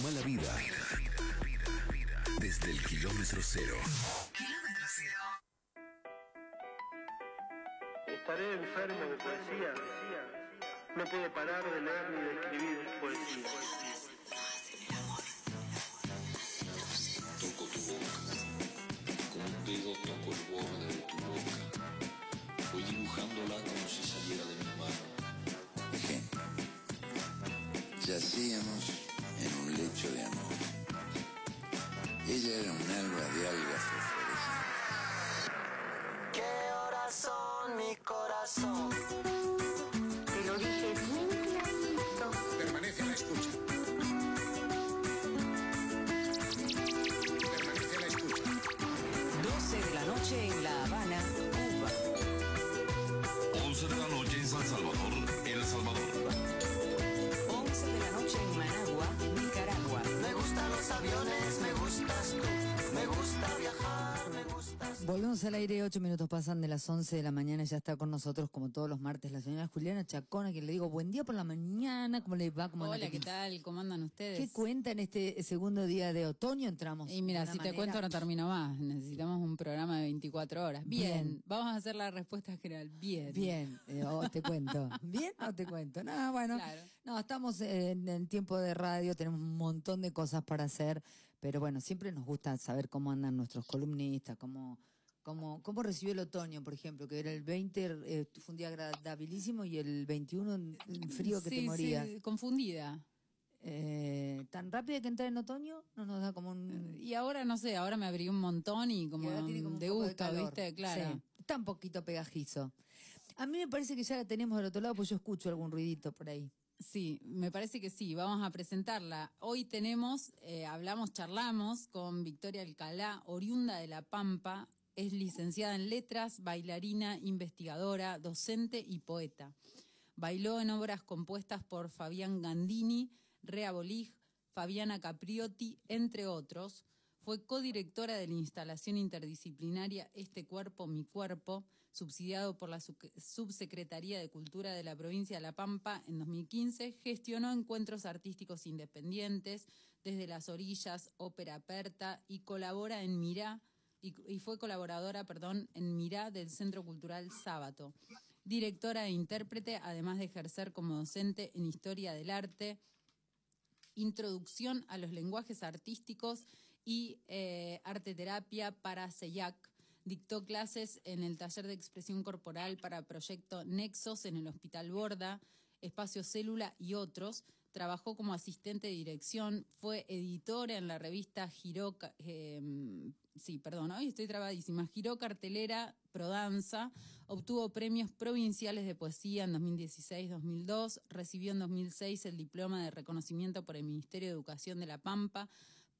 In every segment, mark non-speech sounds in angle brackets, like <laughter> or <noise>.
Toma la vida. Desde el kilómetro cero. Kilómetro cero. Estaré enfermo de poesía. No puedo parar de leer ni de escribir poesía. Toco tu boca, con un dedo toco el borde de tu boca. Voy dibujándola como si saliera de mi mano. Yacíamos lecho de amor. Ella era un alba de algas fosforescentes. ¿Qué horas son mi corazón? Volvemos al aire, ocho minutos pasan de las 11 de la mañana, ya está con nosotros como todos los martes la señora Juliana Chacona, que le digo buen día por la mañana, ¿cómo le va? ¿Cómo? Hola, ¿qué tal? ¿Cómo andan ustedes? ¿Qué cuenta en este segundo día de otoño? Entramos. Y mira, si te cuento no termino más. Necesitamos un programa de 24 horas. Bien. Bien. Vamos a hacer la respuesta general. Bien. Bien, eh, o te cuento. <laughs> ¿Bien o te cuento? No, bueno. Claro. No, estamos en, en tiempo de radio, tenemos un montón de cosas para hacer, pero bueno, siempre nos gusta saber cómo andan nuestros columnistas, cómo, cómo, cómo recibió el otoño, por ejemplo, que era el 20, eh, fue un día agradabilísimo y el 21 el frío que Sí, te moría. sí, confundida. Eh, ¿Tan rápido que entrar en otoño? No nos da como un... Y ahora no sé, ahora me abrí un montón y como Y tiene como un de gusto. ¿viste? Claro. Sí, está un poquito pegajizo. A mí me parece que ya la tenemos del otro lado, pues yo escucho algún ruidito por ahí. Sí, me parece que sí. Vamos a presentarla. Hoy tenemos, eh, hablamos, charlamos con Victoria Alcalá, oriunda de La Pampa. Es licenciada en letras, bailarina, investigadora, docente y poeta. Bailó en obras compuestas por Fabián Gandini, Rea Bolig, Fabiana Capriotti, entre otros. Fue codirectora de la instalación interdisciplinaria Este Cuerpo, Mi Cuerpo, subsidiado por la Sub- Subsecretaría de Cultura de la provincia de La Pampa en 2015. Gestionó encuentros artísticos independientes desde las orillas, Ópera Aperta y colabora en Mirá, y, fue colaboradora, perdón, en Mirá del Centro Cultural Sábato. Directora e intérprete, además de ejercer como docente en Historia del Arte, Introducción a los lenguajes artísticos y eh, arte terapia para CEIAC. Dictó clases en el taller de expresión corporal para Proyecto Nexos en el Hospital Borda, Espacio Célula y otros. Trabajó como asistente de dirección, fue editora en la revista Giró, eh, sí, perdón, estoy trabadísima, Cartelera Prodanza, obtuvo premios provinciales de poesía en 2016-2002, recibió en 2006 el diploma de reconocimiento por el Ministerio de Educación de La Pampa,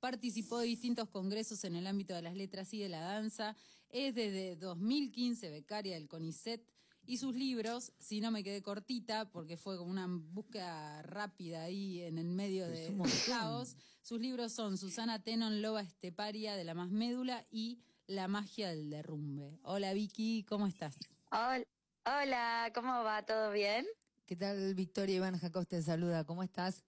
participó de distintos congresos en el ámbito de las letras y de la danza, es desde 2015 becaria del CONICET y sus libros, si no me quedé cortita, porque fue como una búsqueda rápida ahí en el medio de un montón. caos, sus libros son Susana Tenon, Loba Esteparia de la Más Médula y La Magia del Derrumbe. Hola Vicky, ¿cómo estás? Hola, hola, ¿cómo va? ¿Todo bien? ¿Qué tal, Victoria Iván Jacob te saluda? ¿Cómo estás?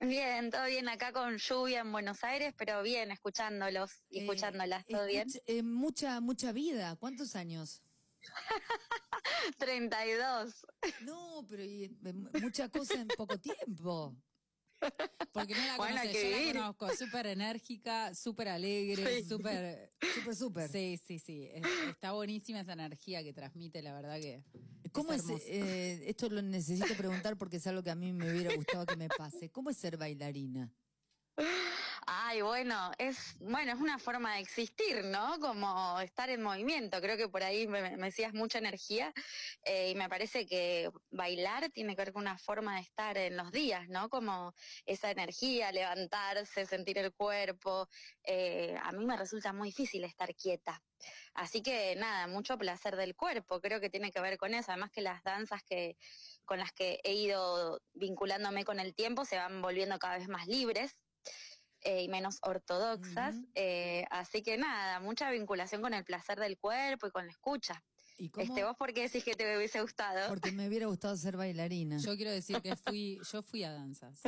Bien, todo bien acá con lluvia en Buenos Aires, pero bien, escuchándolos y Eh, escuchándolas, ¿todo bien? eh, mucha, mucha vida. ¿Cuántos años? <laughs> <laughs> 32. No, pero y, eh, mucha cosa en poco tiempo. Porque no la Bueno, conoces, yo vivir. la conozco, súper enérgica, súper alegre, Sí. súper... Súper, súper. Sí, sí, sí, es- está buenísima esa energía que transmite, la verdad que... ¿Cómo es, eh, esto lo necesito preguntar porque es algo que a mí me hubiera gustado que me pase. ¿Cómo es ser bailarina? Ay, bueno, es bueno, es una forma de existir, ¿no? Como estar en movimiento. Creo que por ahí me, decías mucha energía eh, y me parece que bailar tiene que ver con una forma de estar en los días, ¿no? Como esa energía, levantarse, sentir el cuerpo. Eh, a mí me resulta muy difícil estar quieta. Así que nada, mucho placer del cuerpo, creo que tiene que ver con eso, además que las danzas que con las que he ido vinculándome con el tiempo se van volviendo cada vez más libres eh, y menos ortodoxas, eh, así que nada, mucha vinculación con el placer del cuerpo y con la escucha. ¿Y cómo? Este, ¿Vos por qué decís que te hubiese gustado? Porque me hubiera gustado ser bailarina. Yo quiero decir que fui, <laughs> yo fui a danzas.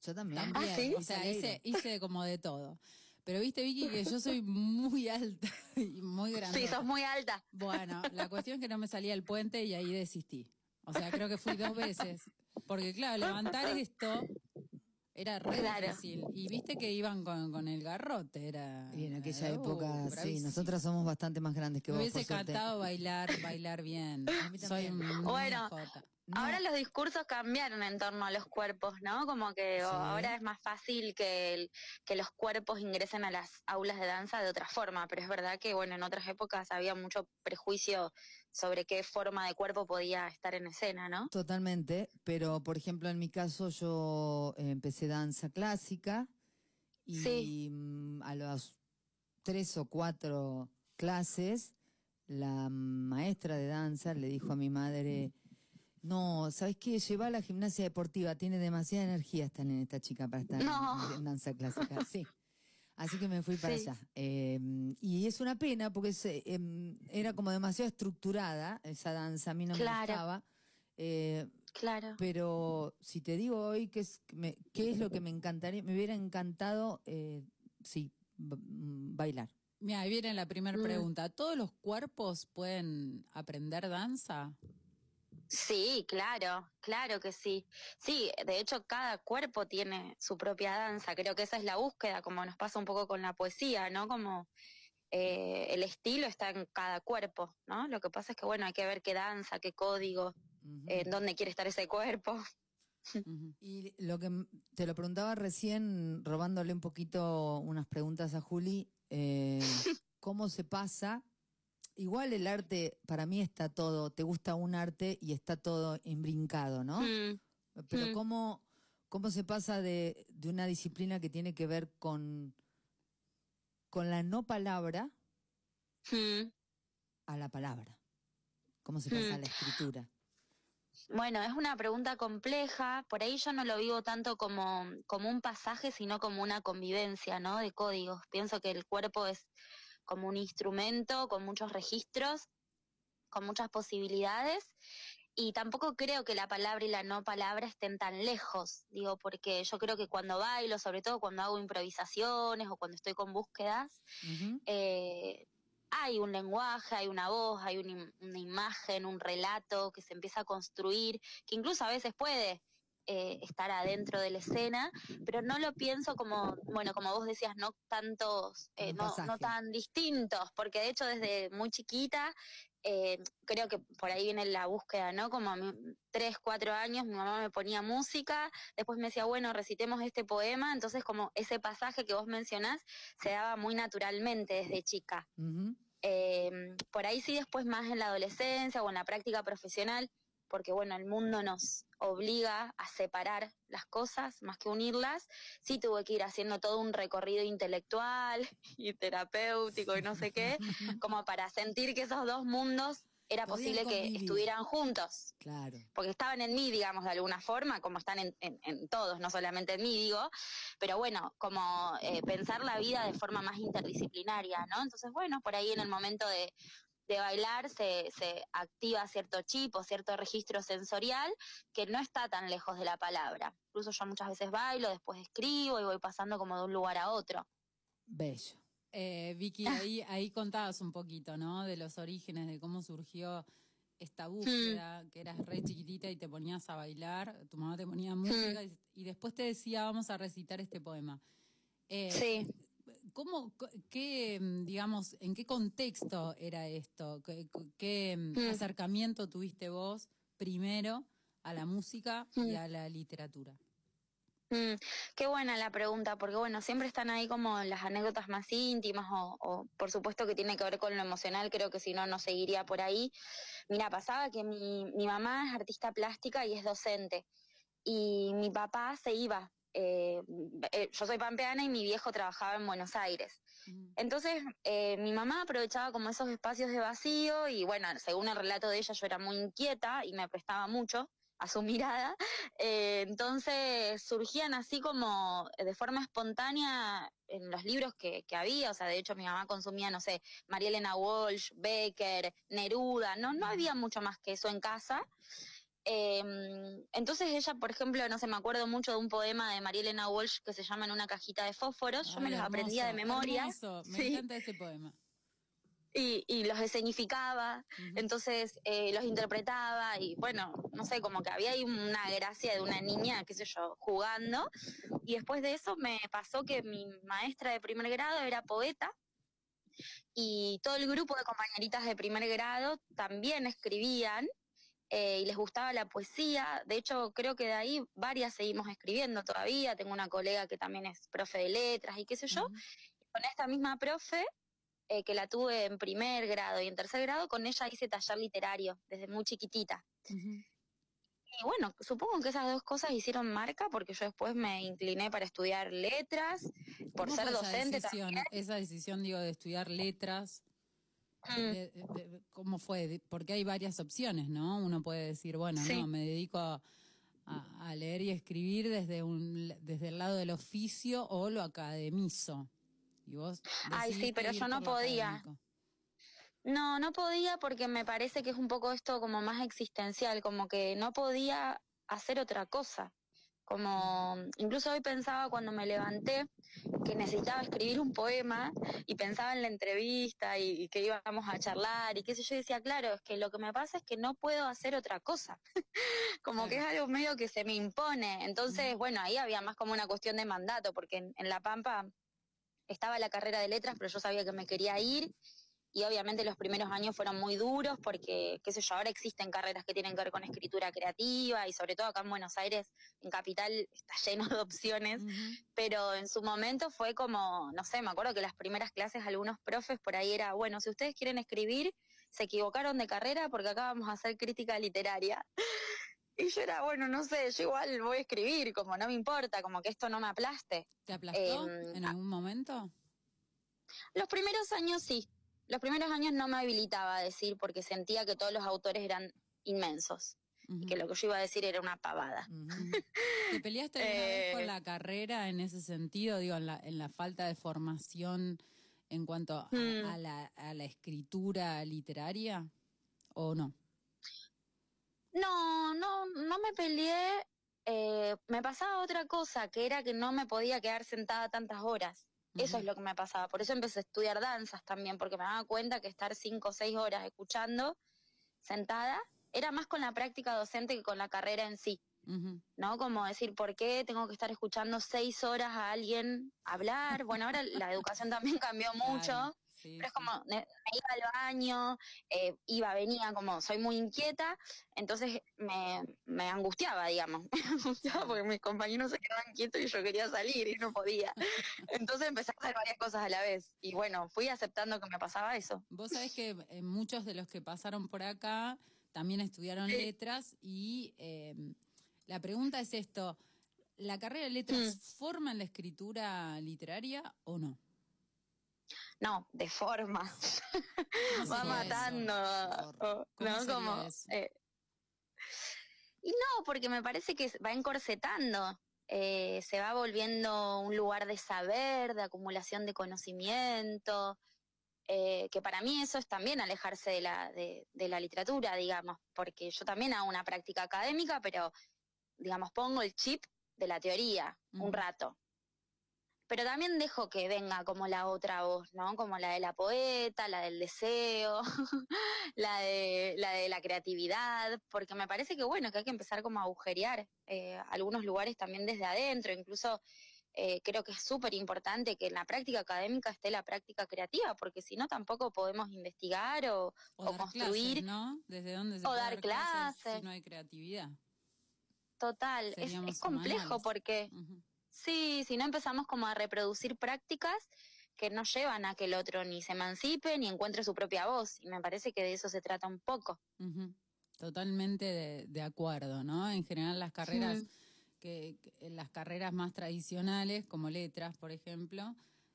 Yo también. También, ¿Ah, sí? o sea, hice, hice como de todo. Pero viste, Vicky, que yo soy muy alta <laughs> y muy grande. Sí, sos muy alta. Bueno, la <laughs> cuestión es que no me salía el puente y ahí desistí. O sea, creo que fui dos veces. Porque claro, levantar esto era re Claro. difícil. Y viste que iban con, con el garrote, era... Y en aquella uh, época, sí, bravísimo. nosotras somos bastante más grandes que Me vos. hubiese por suerte. encantado bailar, bailar bien. <laughs> mí Soy también. un Bueno, jota. No, Ahora los discursos cambiaron en torno a los cuerpos, ¿no? Como que Sí. ahora es más fácil que, el- que los cuerpos ingresen a las aulas de danza de otra forma, pero es verdad que, bueno, en otras épocas había mucho prejuicio sobre qué forma de cuerpo podía estar en escena, ¿no? Totalmente, pero por ejemplo en mi caso yo eh, empecé danza clásica y Sí. mm, a las tres o cuatro clases la maestra de danza le dijo a mi madre, no, ¿sabes qué? Lleva a la gimnasia deportiva, tiene demasiada energía esta, nena, esta chica para estar en- No. en, danza clásica. Sí. Así que me fui para Sí. allá. Eh, y es una pena porque es, eh, em, era como demasiado estructurada esa danza, a mí no Claro. me gustaba. Eh, Claro. pero si te digo hoy qué es, me- qué es lo que me encantaría, me hubiera encantado, eh, sí, mm, bailar. Mira, ahí viene la primera Mm. pregunta. ¿Todos los cuerpos pueden aprender danza? Sí, claro, claro que sí. Sí, de hecho cada cuerpo tiene su propia danza. Creo que esa es la búsqueda, como nos pasa un poco con la poesía, ¿no? Como eh, el estilo está en cada cuerpo, ¿no? Lo que pasa es que, bueno, hay que ver qué danza, qué código, en dónde quiere estar ese cuerpo. <laughs> Y lo que te lo preguntaba recién, robándole un poquito unas preguntas a Juli, eh, <laughs> ¿cómo se pasa? Igual el arte, para mí está todo, te gusta un arte y está todo embrincado, ¿no? Mm, Pero Mm. ¿cómo, ¿cómo se pasa de, de una disciplina que tiene que ver con, con la no palabra mm. a la palabra? ¿Cómo se pasa a la escritura? Bueno, es una pregunta compleja, por ahí yo no lo vivo tanto como, como un pasaje, sino como una convivencia, ¿no? De códigos. Pienso que el cuerpo es como un instrumento con muchos registros, con muchas posibilidades, y tampoco creo que la palabra y la no palabra estén tan lejos, digo, porque yo creo que cuando bailo, sobre todo cuando hago improvisaciones o cuando estoy con búsquedas, Ujú. eh, hay un lenguaje, hay una voz, hay una imagen, un relato que se empieza a construir, que incluso a veces puede eh, estar adentro de la escena, pero no lo pienso como, bueno, como vos decías, no tantos, eh, no, no tan distintos, porque de hecho desde muy chiquita, eh, creo que por ahí viene la búsqueda, ¿no? Como a mis tres, cuatro años, mi mamá me ponía música, después me decía, bueno, recitemos este poema, entonces como ese pasaje que vos mencionás se daba muy naturalmente desde chica. Por ahí sí después más en la adolescencia o en la práctica profesional, porque bueno, el mundo nos obliga a separar las cosas más que unirlas, sí tuve que ir haciendo todo un recorrido intelectual <laughs> y terapéutico y no sé qué, <laughs> como para sentir que esos dos mundos era posible que convivir. estuvieran juntos Claro. porque estaban en mí, digamos, de alguna forma, como están en, en- en todos, no solamente en mí, digo, pero bueno, como eh, pensar la vida de forma más interdisciplinaria, ¿no? Entonces, bueno, por ahí en el momento de, de bailar se, se activa cierto chip o cierto registro sensorial que no está tan lejos de la palabra. Incluso yo muchas veces bailo, después escribo y voy pasando como de un lugar a otro. Bello. Eh, Vicky, ahí, ahí contabas un poquito, ¿no? De los orígenes, de cómo surgió esta búsqueda, que eras re chiquitita y te ponías a bailar, tu mamá te ponía música y, y después te decía, vamos a recitar este poema. Eh, Sí. ¿Cómo, qué, mm, digamos, en qué contexto era esto? ¿Qué, qué, mm, Mm. acercamiento tuviste vos primero a la música y a la literatura? Mm, qué buena la pregunta, porque bueno, siempre están ahí como las anécdotas más íntimas o, o, por supuesto que tiene que ver con lo emocional, creo que si no, no seguiría por ahí. Mira, pasaba que mi, mi mamá es artista plástica y es docente y mi papá se iba. Eh, eh, yo soy pampeana y mi viejo trabajaba en Buenos Aires. Mm. Entonces, eh, mi mamá aprovechaba como esos espacios de vacío y bueno, según el relato de ella, yo era muy inquieta y me prestaba mucho a su <laughs> mirada. Eh, entonces surgían así como de forma espontánea en los libros que, que había, o sea, de hecho mi mamá consumía, no sé, María Elena Walsh, Becker, Neruda, no, no había mucho más que eso en casa. Eh, entonces ella, por ejemplo, no sé, me acuerdo mucho de un poema de María Elena Walsh que se llama En una cajita de fósforos. Yo me los aprendía de memoria. hermoso. Me Sí. encanta ese poema. y, y los escenificaba, entonces eh, los interpretaba y bueno, no sé, como que había ahí una gracia de una niña, qué sé yo, jugando. Y después de eso me pasó que mi maestra de primer grado era poeta y todo el grupo de compañeritas de primer grado también escribían eh, y les gustaba la poesía. De hecho, creo que de ahí varias seguimos escribiendo todavía. Tengo una colega que también es profe de letras y qué sé yo. Con esta misma profe, eh, que la tuve en primer grado y en tercer grado, con ella hice taller literario desde muy chiquitita. Y bueno, supongo que esas dos cosas hicieron marca porque yo después me incliné para estudiar letras, por ¿Cómo ser docente esa decisión, también. esa decisión, digo, de estudiar letras? Mm. de- de- de- ¿Cómo fue? Porque hay varias opciones, ¿no? Uno puede decir, bueno, Sí. no, me dedico a, a- a leer y escribir desde, un, desde el lado del oficio o lo academizo. Y vos Ay, sí, pero yo no podía. académico. No, no podía porque me parece que es un poco esto como más existencial, como que no podía hacer otra cosa. Como incluso hoy pensaba cuando me levanté que necesitaba escribir un poema y pensaba en la entrevista y, y que íbamos a charlar y qué sé yo, y decía, claro, es que lo que me pasa es que no puedo hacer otra cosa. <laughs> como que es algo medio que se me impone. Entonces, bueno, ahí había más como una cuestión de mandato, porque en, en La Pampa estaba la carrera de letras, pero yo sabía que me quería ir y obviamente los primeros años fueron muy duros porque, qué sé yo, ahora existen carreras que tienen que ver con escritura creativa y sobre todo acá en Buenos Aires, en Capital, está lleno de opciones, pero en su momento fue como, no sé, me acuerdo que las primeras clases algunos profes por ahí era, bueno, si ustedes quieren escribir, se equivocaron de carrera porque acá vamos a hacer crítica literaria. <laughs> Y yo era, bueno, no sé, yo igual voy a escribir, como no me importa, como que esto no me aplaste. ¿Te aplastó Em, en algún momento? Los primeros años sí. Los primeros años no me habilitaba a decir porque sentía que todos los autores eran inmensos y que lo que yo iba a decir era una pavada. Ujú. ¿Te peleaste alguna vez <laughs> con Eh, la carrera en ese sentido, digo, en la, en la falta de formación en cuanto a, Mm. a la, a la escritura literaria? ¿O no? No, no, no me peleé. eh, me pasaba otra cosa, que era que no me podía quedar sentada tantas horas. Eso es lo que me pasaba. Por eso empecé a estudiar danzas también, porque me daba cuenta que estar cinco o seis horas escuchando, sentada, era más con la práctica docente que con la carrera en sí. ¿no? Como decir, ¿por qué tengo que estar escuchando seis horas a alguien hablar? Bueno, ahora la educación también <laughs> cambió mucho, Claro, sí, pero es sí. como, me, me iba al baño, eh, iba, venía, como soy muy inquieta, entonces me, me angustiaba, digamos, <laughs> me angustiaba porque mis compañeros se quedaban quietos y yo quería salir y no podía. Entonces empecé a hacer varias cosas a la vez y bueno, fui aceptando que me pasaba eso. Vos sabés que eh, muchos de los que pasaron por acá también estudiaron Sí. letras y eh, la pregunta es esto, ¿la carrera de letras Mm. forma en la escritura literaria o no? No, de forma. <laughs> ¿Cómo va matando, o- ¿Cómo ¿no? Como, eh, y no, porque me parece que va encorsetando, eh, se va volviendo un lugar de saber, de acumulación de conocimiento, eh, que para mí eso es también alejarse de la, de, de la literatura, digamos, porque yo también hago una práctica académica, pero, digamos, pongo el chip de la teoría un rato. Pero también dejo que venga como la otra voz, ¿no? Como la de la poeta, la del deseo, <laughs> la de la de la creatividad, porque me parece que bueno, que hay que empezar como a agujerear eh, algunos lugares también desde adentro, incluso eh, creo que es súper importante que en la práctica académica esté la práctica creativa, porque si no tampoco podemos investigar o, O, o construir. clases, ¿no? ¿Desde dónde se o puede dar clases clases. si no hay creatividad? total, es, Seríamos es complejo porque. Sí, si no empezamos como a reproducir prácticas que no llevan a que el otro ni se emancipe ni encuentre su propia voz. Y me parece que de eso se trata un poco. Ujú. Totalmente de, de acuerdo, ¿no? En general las carreras, que, que las carreras más tradicionales, como letras, por ejemplo,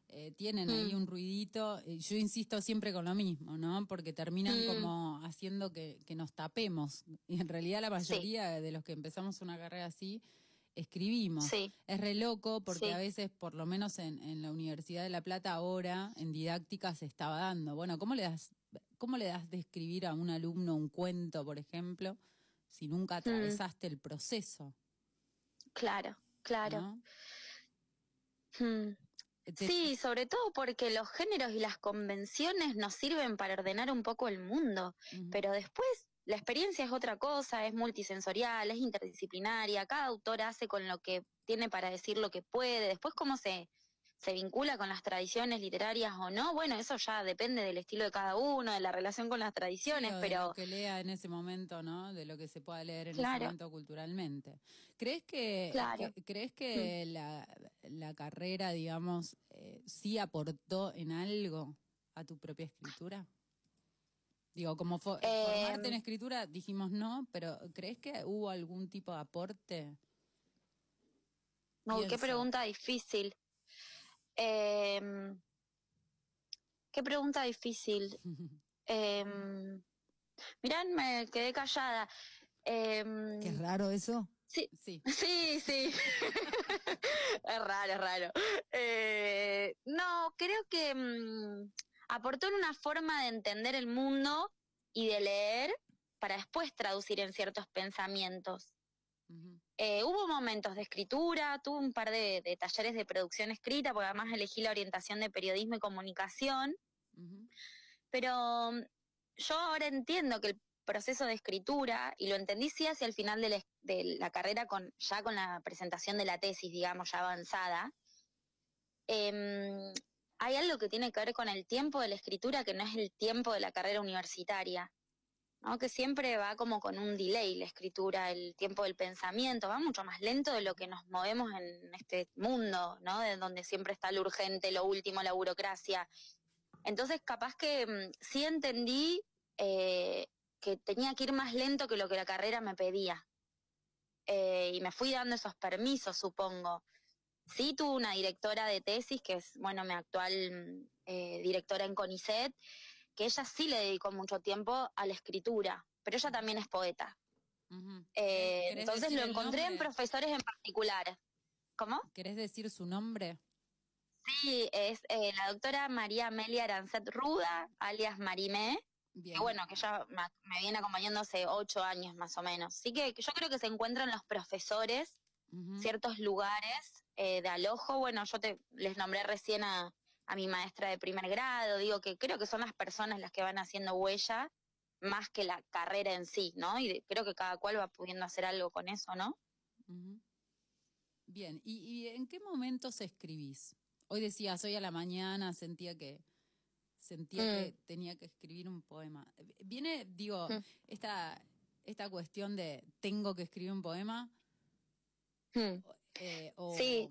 eh, tienen ahí Mm. un ruidito. Yo insisto siempre con lo mismo, ¿no? Porque terminan Mm. como haciendo que, que nos tapemos. Y en realidad la mayoría de los que empezamos una carrera así, escribimos. Sí, Es re loco porque Sí. a veces, por lo menos en, en la Universidad de La Plata ahora, en didáctica se estaba dando. Bueno, ¿cómo le das, cómo le das de escribir a un alumno un cuento, por ejemplo, si nunca atravesaste el proceso. Claro, claro. ¿no? Te- Sí, sobre todo porque los géneros y las convenciones nos sirven para ordenar un poco el mundo, pero después la experiencia es otra cosa, es multisensorial, es interdisciplinaria, cada autor hace con lo que tiene para decir lo que puede, después cómo se, se vincula con las tradiciones literarias o no, bueno, eso ya depende del estilo de cada uno, de la relación con las tradiciones, Sí, o de pero lo que lea en ese momento, ¿no? De lo que se pueda leer en ese momento culturalmente. ¿Crees que, Claro. Mm. que- crees que la, la carrera, digamos, eh, sí aportó en algo a tu propia escritura? Digo, como fo- formarte en Em. escritura dijimos no, pero ¿crees que hubo algún tipo de aporte? Uy, qué Pienso. pregunta difícil. Em, qué pregunta difícil. <laughs> Eh, mirá, me quedé callada. Em, Qué raro eso. sí, Sí. <laughs> sí, sí. <laughs> es raro, es raro. Eh, no, creo que mm, aportó en una forma de entender el mundo y de leer para después traducir en ciertos pensamientos. Eh, hubo momentos de escritura, tuve un par de, de talleres de producción escrita, porque además elegí la orientación de periodismo y comunicación, pero mm, yo ahora entiendo que el proceso de escritura, y lo entendí sí hacia el final de la, de la carrera, con, ya con la presentación de la tesis, digamos, ya avanzada, em, hay algo que tiene que ver con el tiempo de la escritura que no es el tiempo de la carrera universitaria. ¿no? que siempre va como con un delay la escritura, el tiempo del pensamiento, va mucho más lento de lo que nos movemos en este mundo, ¿no? De donde siempre está lo urgente, lo último, la burocracia. Entonces, capaz que mm, sí entendí eh, que tenía que ir más lento que lo que la carrera me pedía. Eh, y me fui dando esos permisos, supongo. Sí tuve una directora de tesis, que es, bueno, mi actual eh, directora en CONICET, que ella sí le dedicó mucho tiempo a la escritura, pero ella también es poeta. Eh, ¿Querés entonces lo encontré en profesores en particular. ¿Cómo? ¿Querés decir su nombre? Sí, es eh, la doctora María Amelia Arancet Ruda, alias Marimé, Bien. que bueno, que ya me, me viene acompañando hace ocho años más o menos. Así que yo creo que se encuentran los profesores, Ujú. ciertos lugares eh, de alojo. Bueno, yo te les nombré recién a, a mi maestra de primer grado, digo que creo que son las personas las que van haciendo huella más que la carrera en sí, ¿no? Y creo que cada cual va pudiendo hacer algo con eso, ¿no? Bien, ¿Y, y en qué momentos escribís? Hoy decías, hoy a la mañana sentía que sentía Mm. que tenía que escribir un poema. Viene, digo, Mm. esta, esta cuestión de tengo que escribir un poema, Hmm. Eh, o, Sí.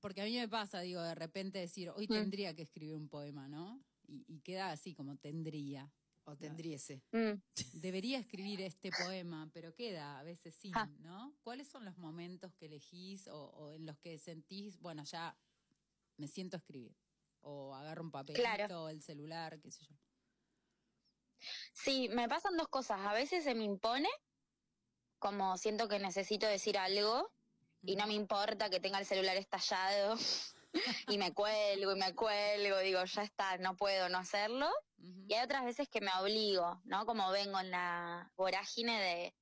porque a mí me pasa, digo, de repente decir, hoy Mm. tendría que escribir un poema, ¿no? Y, y queda así como tendría. O tendríese. Mm. Debería escribir este poema, pero queda a veces sin, Ah. ¿no? ¿Cuáles son los momentos que elegís o, o en los que sentís, bueno, ya me siento a escribir? O agarro un papelito Claro. el celular, qué sé yo. Sí, me pasan dos cosas. A veces se me impone, como siento que necesito decir algo y no me importa que tenga el celular estallado <laughs> y me cuelgo y me cuelgo, digo, ya está, no puedo no hacerlo. Y hay otras veces que me obligo, ¿no? Como vengo en la vorágine de,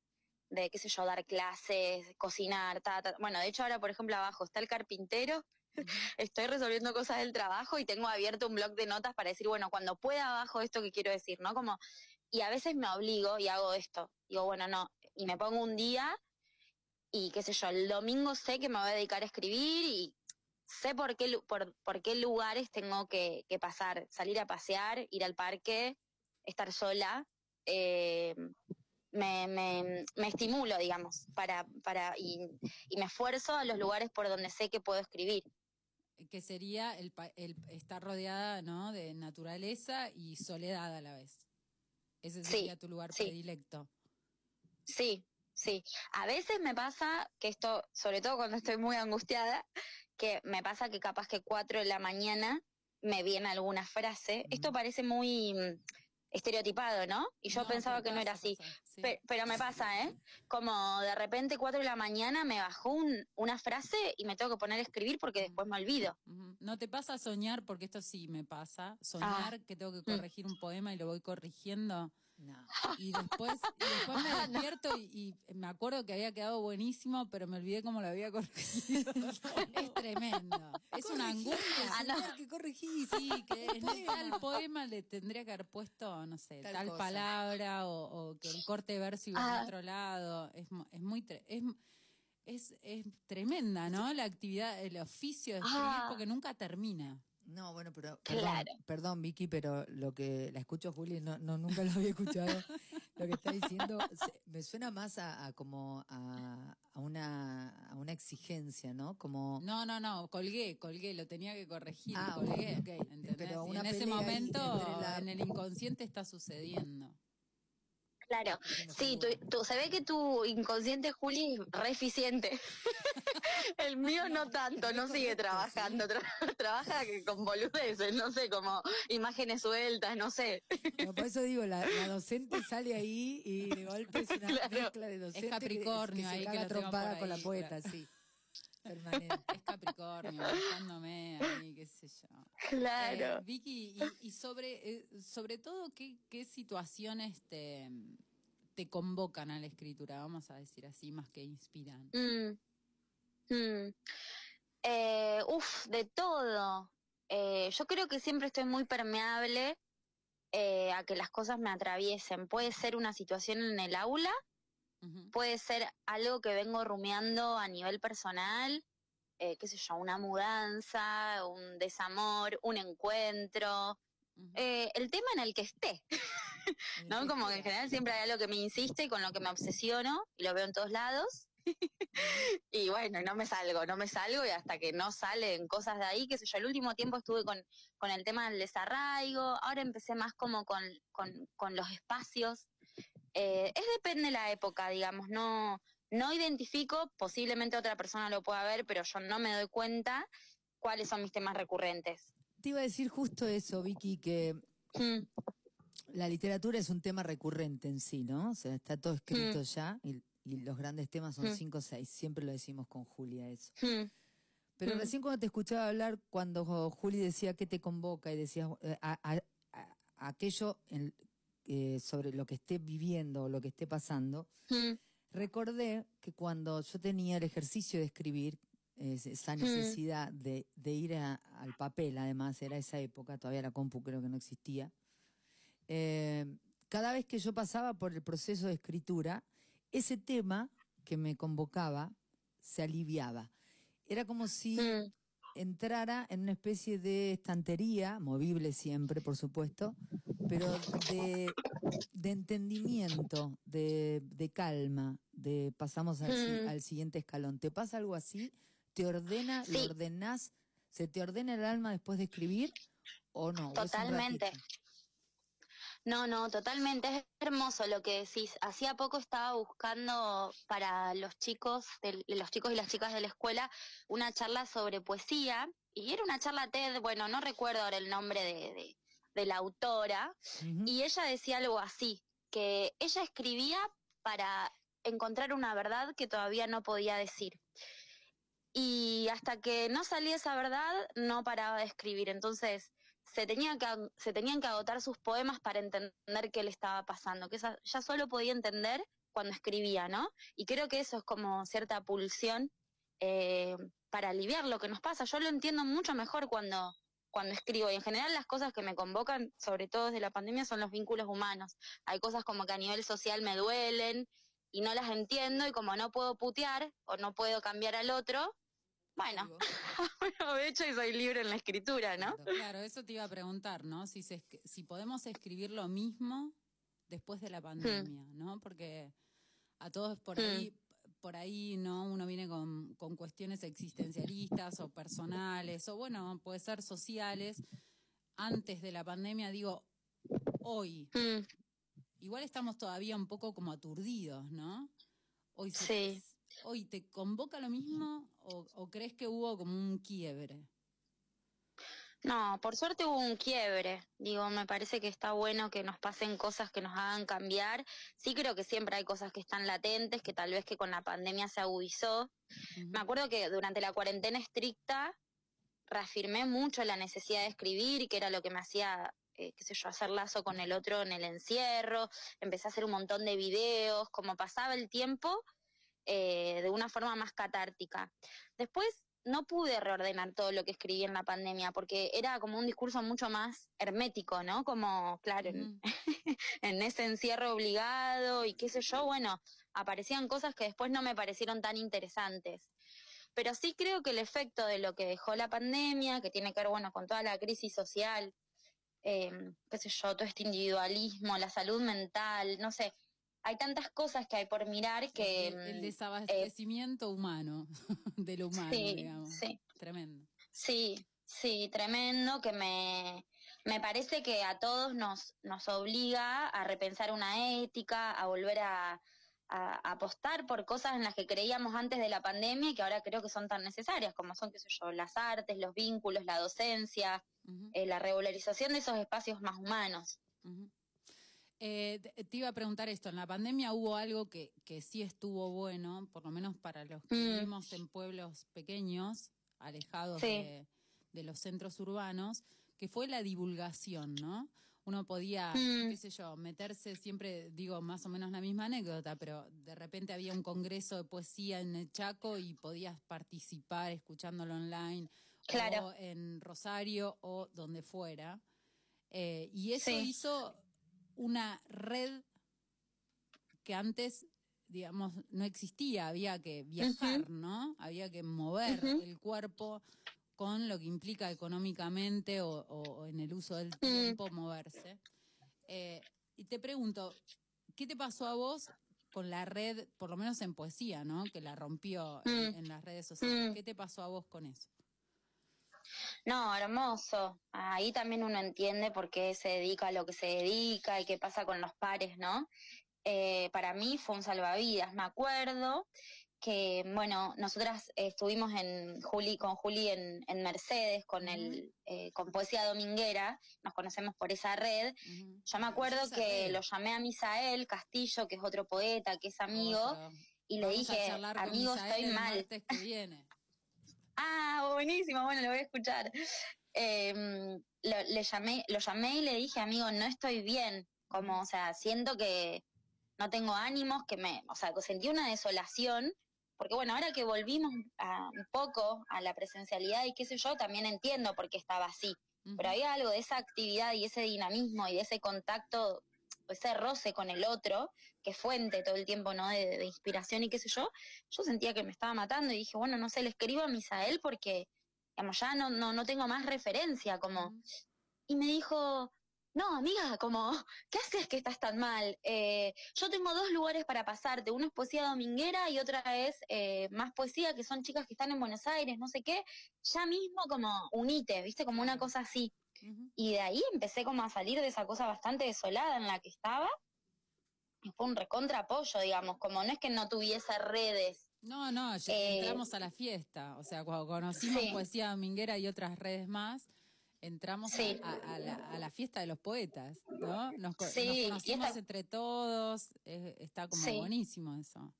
de qué sé yo, dar clases, cocinar, ta, ta. Bueno, de hecho ahora, por ejemplo, abajo está el carpintero, <laughs> estoy resolviendo cosas del trabajo y tengo abierto un blog de notas para decir, bueno, cuando pueda abajo esto que quiero decir, ¿no? Como, y a veces me obligo y hago esto. Digo, bueno, no, y me pongo un día y qué sé yo, el domingo sé que me voy a dedicar a escribir y sé por qué, por, por qué lugares tengo que, que pasar, salir a pasear, ir al parque, estar sola. eh, me, me, me estimulo, digamos, para, para, y, y me esfuerzo a los lugares por donde sé que puedo escribir. Que sería el, el estar rodeada, ¿no? De naturaleza y soledad a la vez. Ese Sí, sería tu lugar sí. predilecto. Sí, sí. A veces me pasa que esto, sobre todo cuando estoy muy angustiada, que me pasa que capaz que cuatro de la mañana me viene alguna frase. Esto parece muy mm, estereotipado, ¿no? Y yo No, pensaba que no era así. pasa, sí. Pe- Pero, me pasa, ¿eh? Como de repente cuatro de la mañana me bajó un- una frase y me tengo que poner a escribir porque después me olvido. ¿No te pasa soñar? Porque esto sí me pasa. Soñar que tengo que Mm. corregir un poema y lo voy corrigiendo. No. Y después, y después me despierto y, y me acuerdo que había quedado buenísimo, pero me olvidé cómo lo había corregido. <laughs> es tremendo. Es una angustia. Ah, no. que corregí. Sí, que en tal poema le tendría que haber puesto, no sé, Tal palabra o, o que el corte de verso iba Ah. a otro lado. Es, es muy... tre- es, es, es tremenda, ¿no? La actividad, el oficio de escribir, Ah. porque nunca termina. No, bueno, pero perdón, Claro. perdón, Vicky, pero lo que la escucho Juli, no, no nunca lo había escuchado. lo que está diciendo se- me suena más a, a como a, a una a una exigencia, ¿no? Como No, no, no, colgué, colgué, lo tenía que corregir, Ah, colgué. ok, ok. ¿entendés? Pero Y una en ese momento, la- en el inconsciente está sucediendo. Claro, sí, tu, tu- se ve que tu inconsciente, Juli, es re eficiente. <laughs> El mío no tanto, no sigue trabajando, tra- <laughs> trabaja que con boludeces, no sé, como imágenes sueltas, no sé. no, por eso digo, la, la docente <laughs> sale ahí y de golpe es una Claro. mezcla de docente que- Capricornio que, ahí se que trompada con la poeta, claro. sí. Permanente. Es Capricornio, buscándome ahí, qué sé yo. Claro. Eh, Vicky, y, y sobre, eh, sobre todo, ¿qué, qué situaciones te, te convocan a la escritura? Vamos a decir así, más que inspiran. Mm. Mm. Eh, uf, de todo. Eh, yo creo que siempre estoy muy permeable eh, a que las cosas me atraviesen. Puede ser una situación en el aula, Puede ser algo que vengo rumiando a nivel personal, eh, qué sé yo, una mudanza, un desamor, un encuentro, eh, el tema en el que esté, ¿no? Como que en general siempre hay algo que me insiste y con lo que me obsesiono y lo veo en todos lados. y bueno, no me salgo, no me salgo y hasta que no salen cosas de ahí, qué sé yo, el último tiempo estuve con, con el tema del desarraigo, ahora empecé más como con, con, con los espacios. Eh, es depende de la época, digamos, no, no identifico, posiblemente otra persona lo pueda ver, pero yo no me doy cuenta cuáles son mis temas recurrentes. Te iba a decir justo eso, Vicky, que Mm, la literatura es un tema recurrente en sí, ¿no? O sea, está todo escrito ya y, y los grandes temas son Mm. cinco o seis. Siempre lo decimos con Julia eso. mm, Pero Mm. recién cuando te escuchaba hablar, cuando Juli decía que te convoca y decías eh, a- a- a- aquello en- eh, sobre lo que esté viviendo o lo que esté pasando, mm, recordé que cuando yo tenía el ejercicio de escribir, es- esa necesidad de, de ir a- al papel, además era esa época, todavía la compu creo que no existía, eh, cada vez que yo pasaba por el proceso de escritura, ese tema que me convocaba se aliviaba. Era como si mm, entrara en una especie de estantería, movible siempre, por supuesto, pero de, de entendimiento, de, de calma, de pasamos al, Mm. al siguiente escalón. ¿Te pasa algo así? ¿Te ordena, Sí. lo ordenás? ¿Se te ordena el alma después de escribir o no? ¿O es un Totalmente. No, no, totalmente. Es hermoso lo que decís. Hacía poco estaba buscando para los chicos, del- los chicos y las chicas de la escuela, una charla sobre poesía. Y era una charla TED, bueno, no recuerdo ahora el nombre de, de- de la autora. Y ella decía algo así, que ella escribía para encontrar una verdad que todavía no podía decir. Y hasta que no salía esa verdad, no paraba de escribir. Entonces, se, tenía que, se tenían que agotar sus poemas para entender qué le estaba pasando, que esa- ya solo podía entender cuando escribía, ¿no? Y creo que eso es como cierta pulsión eh, para aliviar lo que nos pasa. Yo lo entiendo mucho mejor cuando, cuando escribo. Y en general las cosas que me convocan, sobre todo desde la pandemia, son los vínculos humanos. Hay cosas como que a nivel social me duelen y no las entiendo y como no puedo putear o no puedo cambiar al otro, bueno, <laughs> aprovecho y soy libre en la escritura, ¿no? Claro, eso te iba a preguntar, ¿no? Si, se si podemos escribir lo mismo después de la pandemia, ¿no? Porque a todos por Hmm. ahí, por ahí, ¿no? Uno viene con, con cuestiones existencialistas o personales, o bueno, puede ser sociales. Antes de la pandemia, digo, hoy, Mm, igual estamos todavía un poco como aturdidos, ¿no? Hoy, Sí. hoy te convoca lo mismo o, o crees que hubo como un quiebre? No, por suerte hubo un quiebre. Digo, me parece que está bueno que nos pasen cosas que nos hagan cambiar. Sí creo que siempre hay cosas que están latentes, que tal vez que con la pandemia se agudizó. Me acuerdo que durante la cuarentena estricta reafirmé mucho la necesidad de escribir, que era lo que me hacía eh, qué sé yo, hacer lazo con el otro en el encierro, empecé a hacer un montón de videos, como pasaba el tiempo eh, de una forma más catártica. Después no pude reordenar todo lo que escribí en la pandemia porque era como un discurso mucho más hermético, ¿no? Como, claro, en, <laughs> en ese encierro obligado y qué sé yo, bueno, aparecían cosas que después no me parecieron tan interesantes. Pero sí creo que el efecto de lo que dejó la pandemia, que tiene que ver, bueno, con toda la crisis social, eh, qué sé yo, todo este individualismo, la salud mental, no sé, hay tantas cosas que hay por mirar que... El, el mm, desabastecimiento humano, <laughs> de lo humano, Sí, digamos. sí. Tremendo. Sí, sí, tremendo, que me, me parece que a todos nos, nos obliga a repensar una ética, a volver a, apostar por cosas en las que creíamos antes de la pandemia y que ahora creo que son tan necesarias, como son, qué sé yo, las artes, los vínculos, la docencia, eh, la regularización de esos espacios más humanos. Ujú. Eh, te iba a preguntar esto, en la pandemia hubo algo que, que sí estuvo bueno, por lo menos para los que Mm. vivimos en pueblos pequeños, alejados Sí. de, de los centros urbanos, que fue la divulgación, ¿no? Uno podía, Mm. qué sé yo, meterse, siempre digo más o menos la misma anécdota, pero de repente había un congreso de poesía en el Chaco y podías participar escuchándolo online, Claro. o en Rosario o donde fuera. Eh, y eso Sí. hizo una red que antes, digamos, no existía, había que viajar, ¿no? Había que mover el cuerpo con lo que implica económicamente o, en el uso del tiempo moverse. Eh, y te pregunto, ¿qué te pasó a vos con la red, por lo menos en poesía, ¿no? Que la rompió en, Mm. en las redes sociales. Mm. ¿Qué te pasó a vos con eso? No, hermoso. Ahí también uno entiende por qué se dedica a lo que se dedica y qué pasa con los pares, ¿no? Eh, para mí fue un salvavidas. Me acuerdo que, bueno, nosotras estuvimos en Juli, con Juli en, en Mercedes, con el, eh, con Poesía Dominguera, nos conocemos por esa red. Yo me acuerdo que red. lo llamé a Misael Castillo, que es otro poeta, que es amigo, y le dije, amigo, estoy mal. martes que viene. Ah, buenísimo, bueno, lo voy a escuchar. Eh, lo, le llamé, lo llamé y le dije, amigo, no estoy bien. Como, o sea, siento que no tengo ánimos, que me, o sea, que sentí una desolación, porque bueno, ahora que volvimos a, un poco a la presencialidad y qué sé yo, también entiendo por qué estaba así. Pero había algo de esa actividad y ese dinamismo y de ese contacto, ese roce con el otro, que es fuente todo el tiempo, ¿no? De, de inspiración y qué sé yo. Yo sentía que me estaba matando y dije, bueno, no sé, le escribo a Misael porque, digamos, ya no, no, no tengo más referencia, como. Y me dijo, no, amiga, como, ¿qué haces que estás tan mal? Eh, yo tengo dos lugares para pasarte, uno es poesía dominguera y otra es eh, más poesía, que son chicas que están en Buenos Aires, no sé qué, ya mismo como unite, viste, como una cosa así. Y de ahí empecé como a salir de esa cosa bastante desolada en la que estaba, y fue un recontra apoyo, digamos, como no es que no tuviese redes. No, no, ya Eh, entramos a la fiesta. O sea, cuando conocimos Sí. Poesía Dominguera y otras redes más, entramos a- Sí. a, a la, a la fiesta de los poetas, ¿no? Nos, Sí, nos conocimos esta- entre todos, eh, está como buenísimo eso.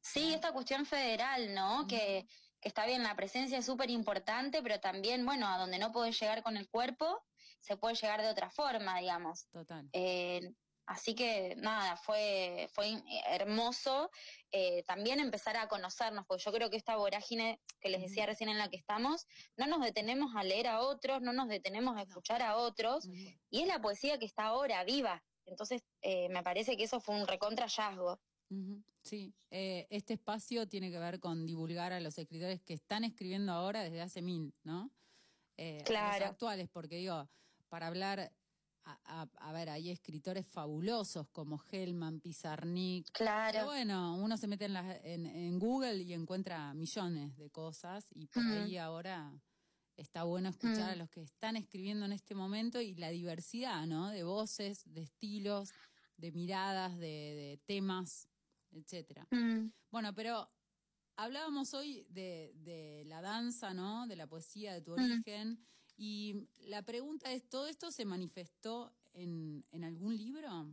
Sí, esta cuestión federal, ¿no? Que está bien, la presencia es súper importante, pero también, bueno, a donde no podés llegar con el cuerpo, se puede llegar de otra forma, digamos. Total. Eh, así que nada, fue, fue hermoso eh, también empezar a conocernos, porque yo creo que esta vorágine que les decía recién en la que estamos, no nos detenemos a leer a otros, no nos detenemos a escuchar a otros, y es la poesía que está ahora viva. Entonces, eh, me parece que eso fue un recontra Sí, eh, este espacio tiene que ver con divulgar a los escritores que están escribiendo ahora desde hace mil, ¿no? Eh, Claro. Los actuales, porque digo, para hablar, a, a- a ver, hay escritores fabulosos como Hellman, Pizarnik. Claro. que bueno, uno se mete en, las- en, en Google y encuentra millones de cosas y por Ujú. ahí ahora está bueno escuchar a Mm. los que están escribiendo en este momento y la diversidad, ¿no? De voces, de estilos, de miradas, de, de temas, etcétera. Mm. Bueno, pero hablábamos hoy de, de la danza, ¿no? De la poesía, de tu Mm. origen. Y la pregunta es, ¿todo esto se manifestó en, en algún libro?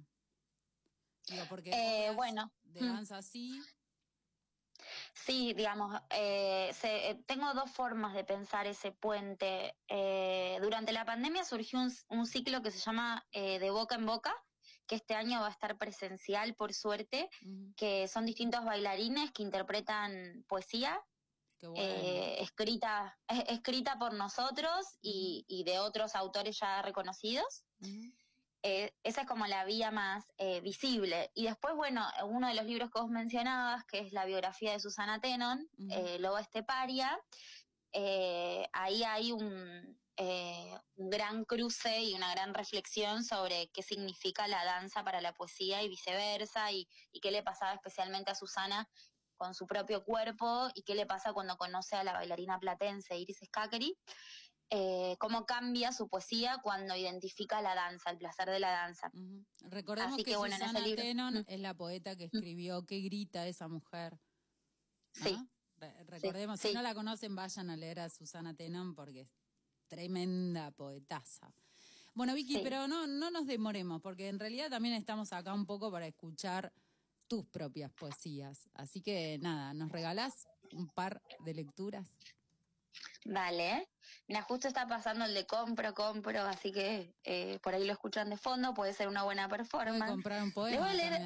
Digo, porque Eh, bueno, de mm. danza así. Sí, digamos, eh, se- eh, tengo dos formas de pensar ese puente. Durante la pandemia surgió un, un ciclo que se llama De Boca en Boca, que este año va a estar presencial, por suerte, que son distintos bailarines que interpretan poesía bueno. eh, escrita, es- escrita por nosotros y, y de otros autores ya reconocidos. Eh, esa es como la vía más eh, visible. Y después, bueno, uno de los libros que vos mencionabas, que es la biografía de Susana Tenon, eh, Loba Esteparia, eh, ahí hay un, eh, un gran cruce y una gran reflexión sobre qué significa la danza para la poesía y viceversa, y, y qué le pasaba especialmente a Susana con su propio cuerpo, y qué le pasa cuando conoce a la bailarina platense Iris Scacchery eh, cómo cambia su poesía cuando identifica la danza, el placer de la danza. Recordemos Así que, que, bueno, en ese Susana libro- Tenon Mm. es la poeta que escribió ¿Qué grita esa mujer? Sí. Re- recordemos, si sí. no la conocen, vayan a leer a Susana Tenon porque tremenda poetaza. Bueno, Vicky, Sí. pero no, no nos demoremos, porque en realidad también estamos acá un poco para escuchar tus propias poesías. Así que nada, ¿nos regalás un par de lecturas? Dale. Mira, justo está pasando el de compro, compro, así que eh, por ahí lo escuchan de fondo, puede ser una buena performance. Puede comprar un poema voy a leer,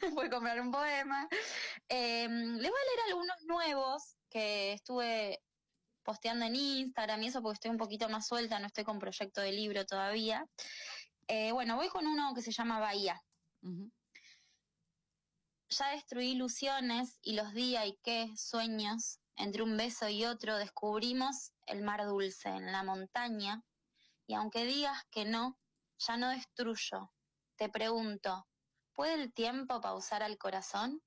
<laughs> comprar un poema. Eh, le voy a leer algunos nuevos que estuve posteando en Instagram y eso porque estoy un poquito más suelta, no estoy con proyecto de libro todavía. Eh, bueno, voy con uno que se llama Bahía. Ya destruí ilusiones y los días y qué sueños. Entre un beso y otro descubrimos el mar dulce en la montaña. Y aunque digas que no, ya no destruyo. Te pregunto, ¿puede el tiempo pausar al corazón?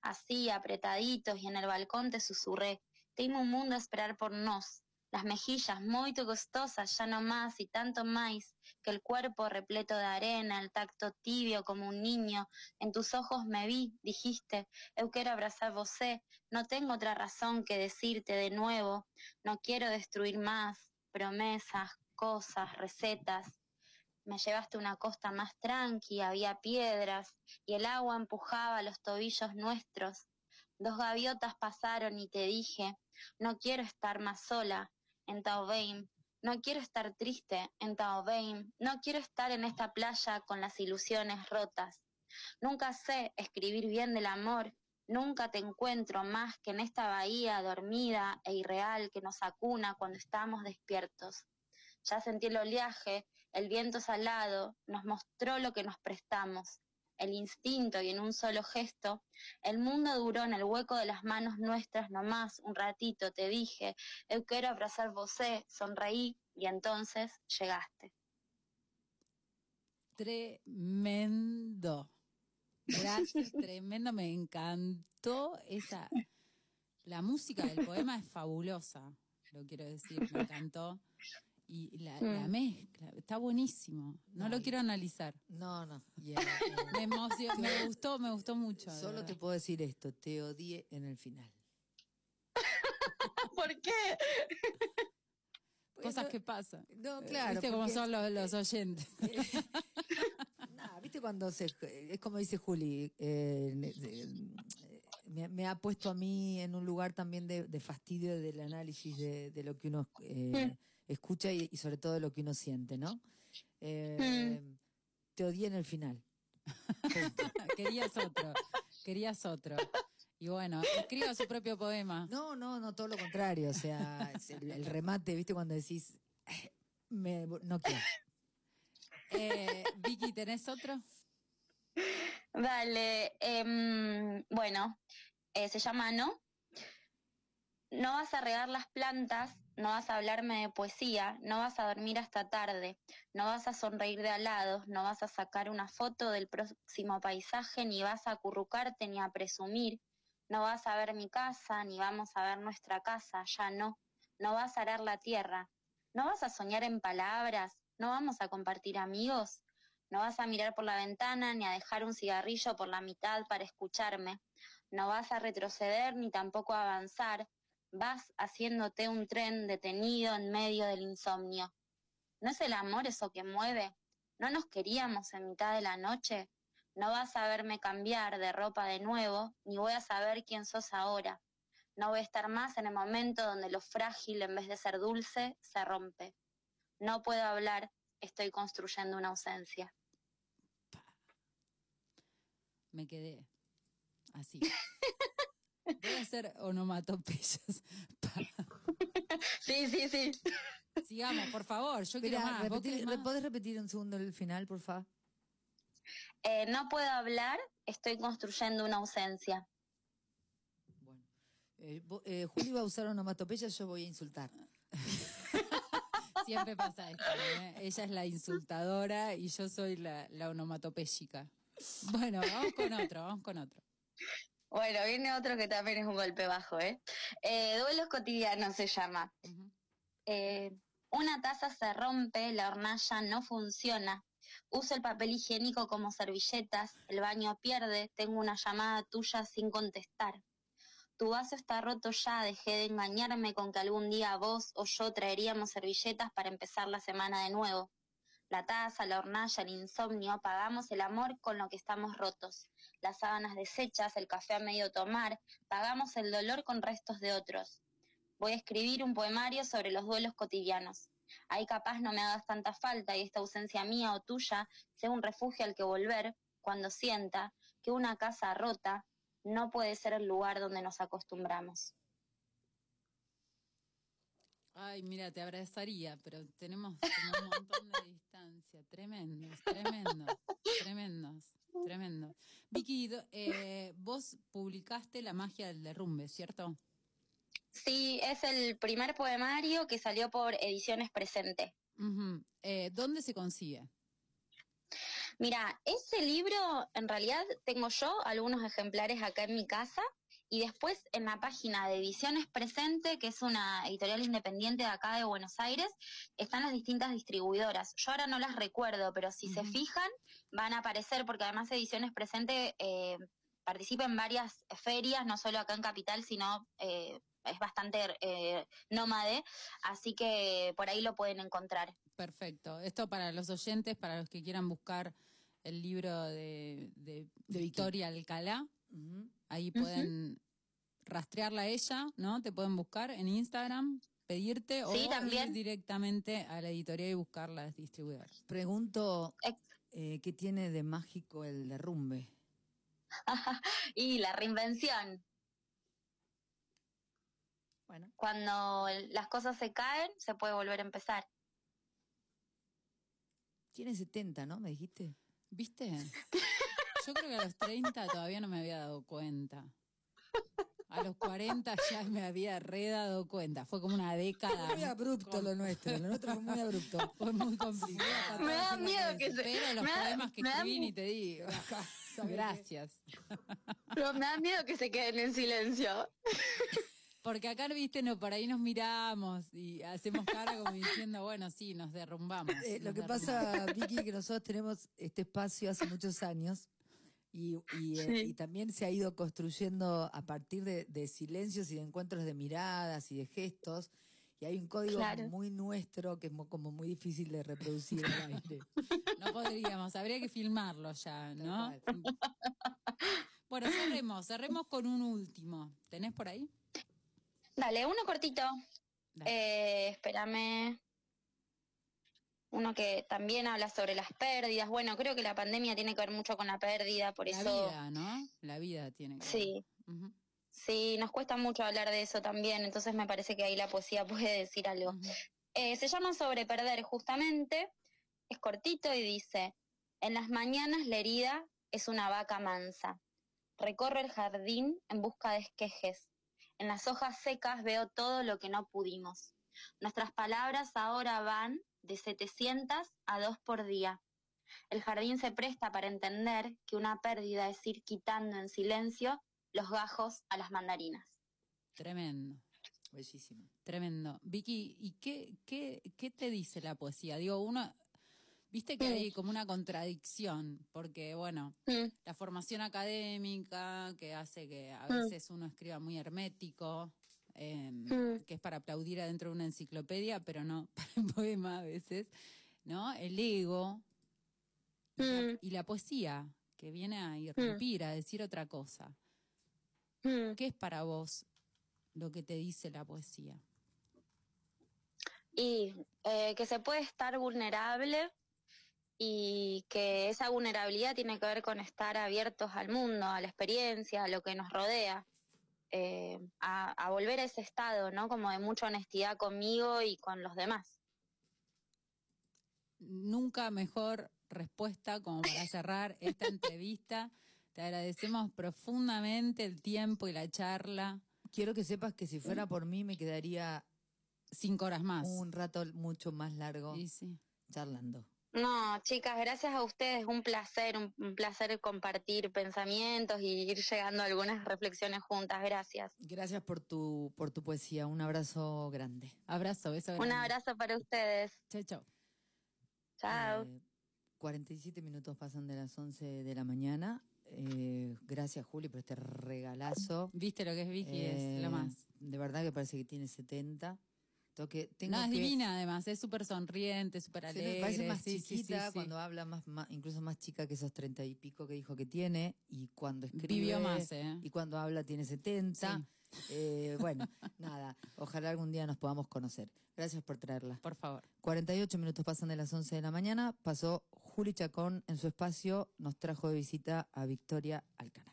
Así, apretaditos y en el balcón te susurré. Tengo un mundo a esperar por nos. Las mejillas muy costosas, ya no más y tanto más, que el cuerpo repleto de arena, el tacto tibio como un niño. En tus ojos me vi, dijiste, eu quiero abrazar vosé, no tengo otra razón que decirte de nuevo, no quiero destruir más, promesas, cosas, recetas. Me llevaste a una costa más tranqui, había piedras, y el agua empujaba los tobillos nuestros. Dos gaviotas pasaron y te dije, no quiero estar más sola en Taobeim, no quiero estar triste en Taobeim, no quiero estar en esta playa con las ilusiones rotas. Nunca sé escribir bien del amor, nunca te encuentro más que en esta bahía dormida e irreal que nos acuna cuando estamos despiertos. Ya sentí el oleaje, el viento salado, nos mostró lo que nos prestamos, el instinto y en un solo gesto, el mundo duró en el hueco de las manos nuestras nomás un ratito, te dije, eu quiero abrazar vosé, sonreí y entonces llegaste. Tremendo. Gracias, <laughs> tremendo. Me encantó esa. La música del poema es fabulosa, lo quiero decir, me encantó. Y la, la Mm. mezcla, está buenísimo. No lo quiero analizar. No, no. eh, Me emocionó, me gustó, me gustó mucho. Solo te puedo decir esto, te odié en el final. ¿Por qué? Cosas que pasan. No, Eh, claro. ¿Viste cómo son los, los oyentes? <laughs> Nah, ¿Viste cuando se... Es como dice Juli, eh, me, me ha puesto a mí en un lugar también de, de fastidio del análisis de, de lo que uno eh, escucha y, y sobre todo lo que uno siente, ¿no? Eh, Te odié en el final. <laughs> Querías otro, querías otro. Y bueno, escriba su propio poema. No, no, no, todo lo contrario. O sea, el, el remate, ¿viste? Cuando decís, "Eh, me, no quiero. Eh, Vicky, ¿tenés otro? Dale, em, bueno, eh, se llama No. No vas a regar las plantas, no vas a hablarme de poesía, no vas a dormir hasta tarde, no vas a sonreír de alados, no vas a sacar una foto del próximo paisaje, ni vas a acurrucarte ni a presumir, no vas a ver mi casa, ni vamos a ver nuestra casa, ya no, no vas a arar la tierra, no vas a soñar en palabras, no vamos a compartir amigos, no vas a mirar por la ventana ni a dejar un cigarrillo por la mitad para escucharme. No vas a retroceder ni tampoco a avanzar. Vas haciéndote un tren detenido en medio del insomnio. ¿No es el amor eso que mueve? ¿No nos queríamos en mitad de la noche? No vas a verme cambiar de ropa de nuevo, ni voy a saber quién sos ahora. No voy a estar más en el momento donde lo frágil, en vez de ser dulce, se rompe. No puedo hablar, estoy construyendo una ausencia. Me quedé así. <laughs> Voy a hacer onomatopeyas. <laughs> Sí, sí, sí. Sigamos, por favor. Yo quiero más. ¿Vos repetir- más? ¿Podés repetir un segundo el final, por favor? Eh, no puedo hablar, estoy construyendo una ausencia. Eh, vo- eh, Juli va a usar onomatopeya, yo voy a insultar. <laughs> Siempre pasa esto. ¿eh? Ella es la insultadora y yo soy la, la onomatopéyica. Bueno, vamos con otro, vamos con otro. Bueno, viene otro que también es un golpe bajo, ¿eh? Eh, duelos cotidianos se llama. Eh, una taza se rompe, la hornalla no funciona. Uso el papel higiénico como servilletas, el baño pierde, tengo una llamada tuya sin contestar. Tu vaso está roto ya, dejé de engañarme con que algún día vos o yo traeríamos servilletas para empezar la semana de nuevo. La taza, la hornalla, el insomnio, pagamos el amor con lo que estamos rotos. Las sábanas deshechas, el café a medio tomar, pagamos el dolor con restos de otros. Voy a escribir un poemario sobre los duelos cotidianos. Ahí capaz no me hagas tanta falta y esta ausencia mía o tuya sea un refugio al que volver cuando sienta que una casa rota no puede ser el lugar donde nos acostumbramos. Ay, mira, te abrazaría, pero tenemos un montón de distancia. Tremendos, tremendos, tremendos, tremendos. Vicky, eh, vos publicaste La magia del derrumbe, ¿cierto? Sí, es el primer poemario que salió por Ediciones Presente. Ujú. Eh, ¿Dónde se consigue? Mira, ese libro en realidad tengo yo algunos ejemplares acá en mi casa y después en la página de Ediciones Presente, que es una editorial independiente de acá de Buenos Aires, están las distintas distribuidoras. Yo ahora no las recuerdo, pero si se fijan van a aparecer porque además Ediciones Presente eh, participa en varias ferias, no solo acá en Capital, sino... eh, es bastante eh, nómade, así que por ahí lo pueden encontrar. Perfecto. Esto para los oyentes, para los que quieran buscar el libro de, de, de Victoria Alcalá. Ahí pueden rastrearla a ella, ¿no? Te pueden buscar en Instagram, pedirte o también. ir directamente a la editorial y buscar las distribuidoras. Pregunto, eh, ¿qué tiene de mágico el derrumbe? <laughs> y la reinvención. Bueno. Cuando las cosas se caen, se puede volver a empezar. Tiene 70, ¿no? ¿Me dijiste? ¿Viste? <laughs> Yo creo que a los 30 todavía no me había dado cuenta. A los 40 ya me había re dado cuenta. Fue como una década. Muy abrupto lo nuestro, lo nuestro fue muy abrupto. Fue muy complicado. Me da miedo que se... Pero los me da- poemas que da- escribí ni te digo. <laughs> Gracias. pero me da miedo que se queden en silencio. Porque acá, viste, no, por ahí nos miramos y hacemos cara como diciendo, bueno, sí, nos derrumbamos. Eh, lo que pasa, Vicky, que nosotros tenemos este espacio hace muchos años y, y, eh, y también se ha ido construyendo a partir de, de silencios y de encuentros de miradas y de gestos. Y hay un código Claro. muy nuestro que es mo- como muy difícil de reproducir al <laughs> aire. No podríamos, habría que filmarlo ya, ¿no? Bueno, cerremos, cerremos con un último. ¿Tenés por ahí? Dale, uno cortito. Eh, espérame. Uno que también habla sobre las pérdidas. Bueno, creo que la pandemia tiene que ver mucho con la pérdida, por La eso... vida, ¿no? La vida tiene que ver. Sí. Sí, nos cuesta mucho hablar de eso también, entonces me parece que ahí la poesía <laughs> puede decir algo. Eh, se llama Sobre Perder, justamente, es cortito y dice, en las mañanas la herida es una vaca mansa, recorre el jardín en busca de esquejes, en las hojas secas veo todo lo que no pudimos. Nuestras palabras ahora van de 700 a 2 por día. El jardín se presta para entender que una pérdida es ir quitando en silencio los gajos a las mandarinas. Tremendo. Bellísimo. Tremendo. Vicky, ¿y qué, qué, qué te dice la poesía? Digo, uno, viste que hay como una contradicción, porque bueno, la formación académica que hace que a veces uno escriba muy hermético, eh, Mm. que es para aplaudir adentro de una enciclopedia, pero no <laughs> para el poema a veces, ¿no? El ego y, la, y la poesía, que viene a irrumpir, a decir otra cosa. Mm. ¿Qué es para vos lo que te dice la poesía? Y eh, que se puede estar vulnerable y que esa vulnerabilidad tiene que ver con estar abiertos al mundo, a la experiencia, a lo que nos rodea, eh, a, a volver a ese estado, ¿no? Como de mucha honestidad conmigo y con los demás. Nunca mejor respuesta como para <laughs> cerrar esta entrevista. Te agradecemos profundamente el tiempo y la charla. Quiero que sepas que si fuera por mí me quedaría Cinco horas más. un rato mucho más largo Sí, sí. charlando. No, chicas, gracias a ustedes, un placer, un, un placer compartir pensamientos y ir llegando a algunas reflexiones juntas. Gracias. Gracias por tu, por tu poesía. Un abrazo grande. Abrazo, beso Un grande. abrazo para ustedes. Chau, chau. Chao. Eh, 47 minutos pasan de las 11 de la mañana. Eh, gracias, Juli, por este regalazo. ¿Viste lo que es Vicky? Eh, es lo más. De verdad que parece que tiene 70. Tengo que, tengo No, es que- divina además, es súper sonriente, súper alegre. me parece más sí, sí, sí, chiquita sí. cuando habla más, más- incluso más chica que esos treinta y pico que dijo que tiene y cuando escribe Vivió más, ¿eh? y cuando habla tiene 70. Eh, bueno, <laughs> nada, ojalá algún día nos podamos conocer. Gracias por traerla. Por favor. 48 minutos pasan de las 11 de la mañana, pasó Juli Chacón en su espacio, nos trajo de visita a Victoria Alcana.